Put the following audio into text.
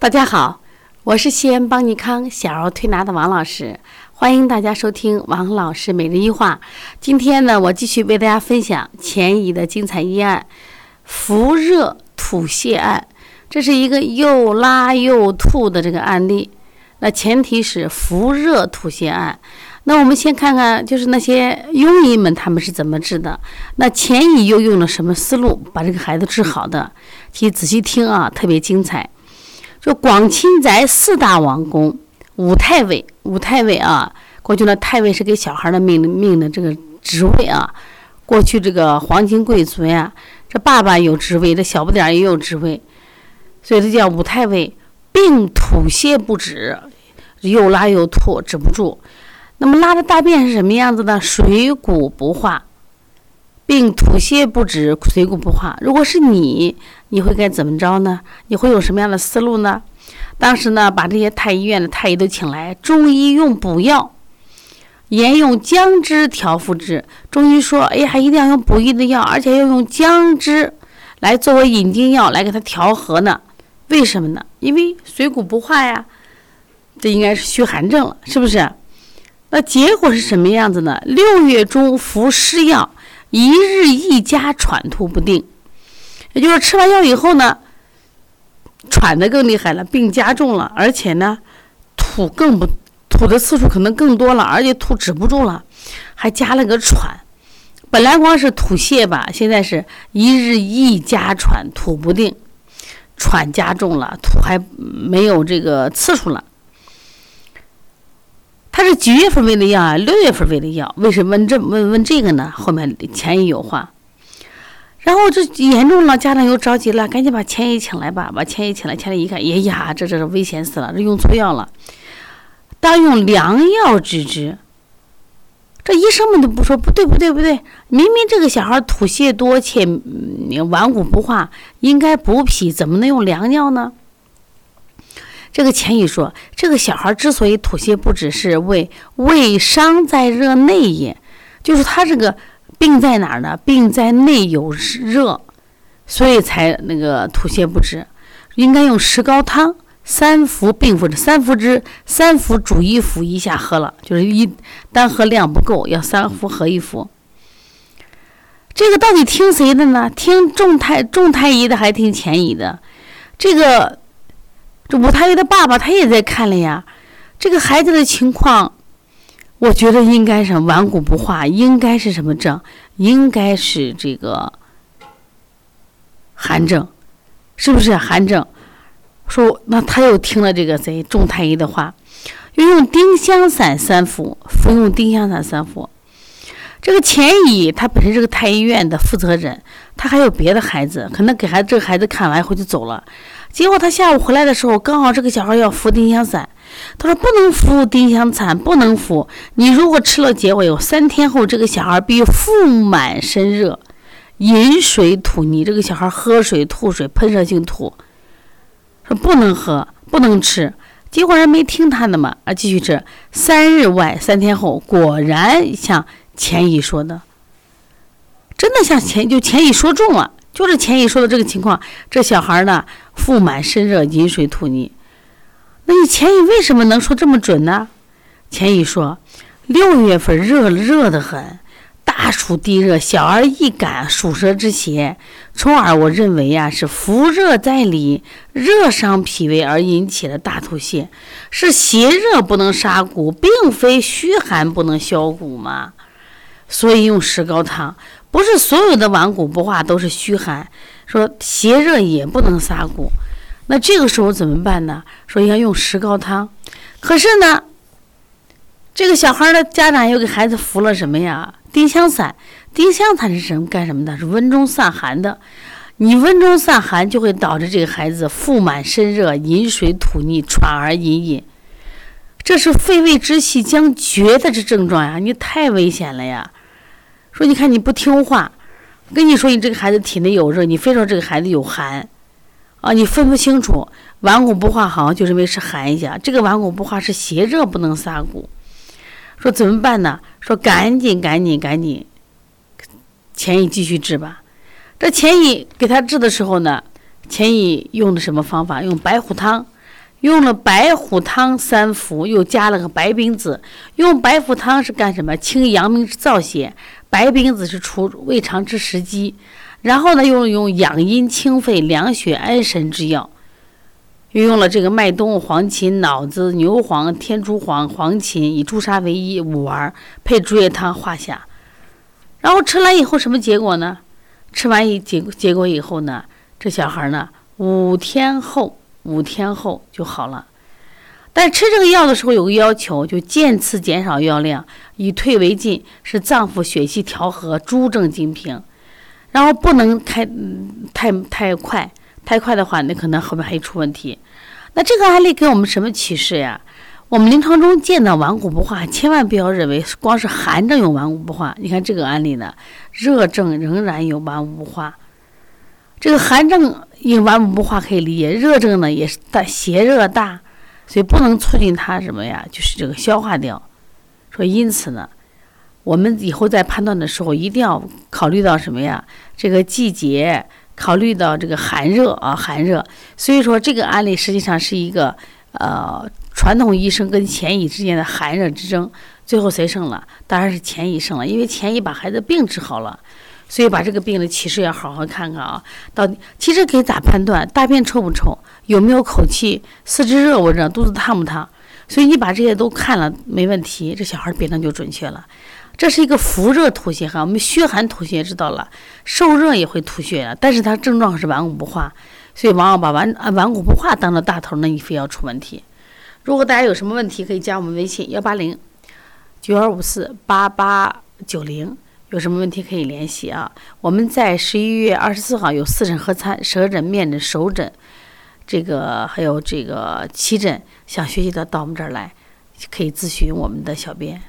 大家好，我是西安邦尼康小儿推拿的王老师，欢迎大家收听王老师每日一话。今天呢，我继续为大家分享前移的精彩医案——腹热吐泻案。这是一个又拉又吐的这个案例。那前提是腹热吐泻案。那我们先看看，就是那些庸医们他们是怎么治的。那前移又用了什么思路把这个孩子治好的？请仔细听啊，特别精彩。就广钦宅四大王公，武太尉，武太尉啊，过去呢，太尉是给小孩的命命的这个职位啊。过去这个皇亲贵族呀，这爸爸有职位，这小不点儿也有职位，所以这叫武太尉，病吐泻不止，又拉又吐，止不住。那么拉的大便是什么样子呢？水谷不化。并吐泻不止，水谷不化。如果是你，你会该怎么着呢？你会有什么样的思路呢？当时呢，把这些太医院的太医都请来，中医用补药，沿用姜汁调服之。中医说：“哎呀，一定要用补益的药，而且要用姜汁来作为引经药来给它调和呢。为什么呢？因为水谷不化呀，这应该是虚寒症了，是不是？那结果是什么样子呢？六月中服湿药。”一日一加喘吐不定，也就是吃完药以后呢，喘的更厉害了，病加重了，而且呢，吐更不吐的次数可能更多了，而且吐止不住了，还加了个喘。本来光是吐泻吧，现在是一日一加喘吐不定，喘加重了，吐还没有这个次数了。他是几月份喂的药啊？六月份喂的药，为什么问这问问这个呢？后面前医有话，然后这严重了，家长又着急了，赶紧把前医请来吧，把前医请来，前医一看，哎呀，这这是危险死了，这用错药了，当用良药治之。这医生们都不说不对不对不对，明明这个小孩吐泻多且顽固不化，应该补脾，怎么能用良药呢？这个钱乙说：“这个小孩之所以吐泻不止，是胃胃伤在热内也，就是他这个病在哪儿呢？病在内有热，所以才那个吐泻不止。应该用石膏汤三服并服，三服之三服煮一服一下喝了，就是一单喝量不够，要三服合一服。这个到底听谁的呢？听众太众太医的，还听钱乙的？这个。”这武太医的爸爸他也在看了呀，这个孩子的情况，我觉得应该是顽固不化，应该是什么症？应该是这个寒症，是不是寒症？说那他又听了这个谁仲太医的话，又用丁香散三服，服用丁香散三服。这个钱乙他本身是个太医院的负责人，他还有别的孩子，可能给孩子这个孩子看完以后就走了。结果他下午回来的时候，刚好这个小孩要服丁香散，他说不能服丁香散，不能服。你如果吃了结尾有三天后，这个小孩必腹满身热，饮水吐你。这个小孩喝水吐水，喷射性吐，说不能喝，不能吃。结果人没听他的嘛，啊，继续吃。三日外，三天后，果然像钱乙说的，真的像钱就钱乙说中了。就是钱乙说的这个情况，这小孩呢腹满身热，饮水吐逆。那你钱乙为什么能说这么准呢？钱乙说，六月份热热得很，大暑地热，小儿易感暑热之邪，从而我认为呀是伏热在里，热伤脾胃而引起的大吐泻，是邪热不能杀骨，并非虚寒不能消骨嘛。所以用石膏汤。不是所有的顽固不化都是虚寒，说邪热也不能撒骨，那这个时候怎么办呢？说要用石膏汤，可是呢，这个小孩的家长又给孩子服了什么呀？丁香散，丁香散是什么干什么的？是温中散寒的。你温中散寒就会导致这个孩子腹满身热，饮水吐逆，喘而隐隐，这是肺胃之气将绝的这症状呀！你太危险了呀！说你看你不听话，跟你说你这个孩子体内有热，你非说这个孩子有寒，啊，你分不清楚，顽固不化好像就认为是寒一下，这个顽固不化是邪热不能撒骨。说怎么办呢？说赶紧赶紧赶紧，钱乙继续治吧。这钱乙给他治的时候呢，钱乙用的什么方法？用白虎汤，用了白虎汤三服，又加了个白冰子。用白虎汤是干什么？清阳明之燥邪。白冰子是除胃肠之食积。然后呢，又用养阴清肺、凉血安神之药。又用了这个麦冬、黄芩、脑子、牛黄、天竺黄、黄芩，以朱砂为一，五丸配竹叶汤化下。然后吃完以后什么结果呢？吃完一结结果以后呢，这小孩呢五天后五天后就好了。但吃这个药的时候有个要求，就渐次减少药量，以退为进，使脏腑血气调和，诸症均平。然后不能开太太快，太快的话，那可能后面还出问题。那这个案例给我们什么启示呀？我们临床中见到顽固不化，千万不要认为光是寒症有顽固不化。你看这个案例呢，热症仍然有顽固不化。这个寒症因顽固不化可以理解，热症呢也是大邪热大，所以不能促进它什么呀？就是这个消化掉。说因此呢，我们以后在判断的时候一定要考虑到什么呀？这个季节，考虑到这个寒热啊，寒热。所以说这个案例实际上是一个呃。传统医生跟钱医之间的寒热之争，最后谁胜了？当然是钱医胜了，因为钱医把孩子病治好了，所以把这个病的启示要好好看看啊。到底其实可以咋判断？大便臭不臭？有没有口气？四肢热不热？肚子烫不烫？所以你把这些都看了，没问题，这小孩病症就准确了。这是一个伏热吐血哈，我们虚寒吐血知道了，受热也会吐血的，但是它症状是顽固不化，所以往往把顽啊顽固不化当了大头，那你非要出问题。如果大家有什么问题，可以加我们微信幺八零九二五四八八九零，有什么问题可以联系啊。我们在十一月二十四号有四诊合参，舌诊、面诊、手诊，这个还有这个七诊，想学习的到我们这儿来，可以咨询我们的小编。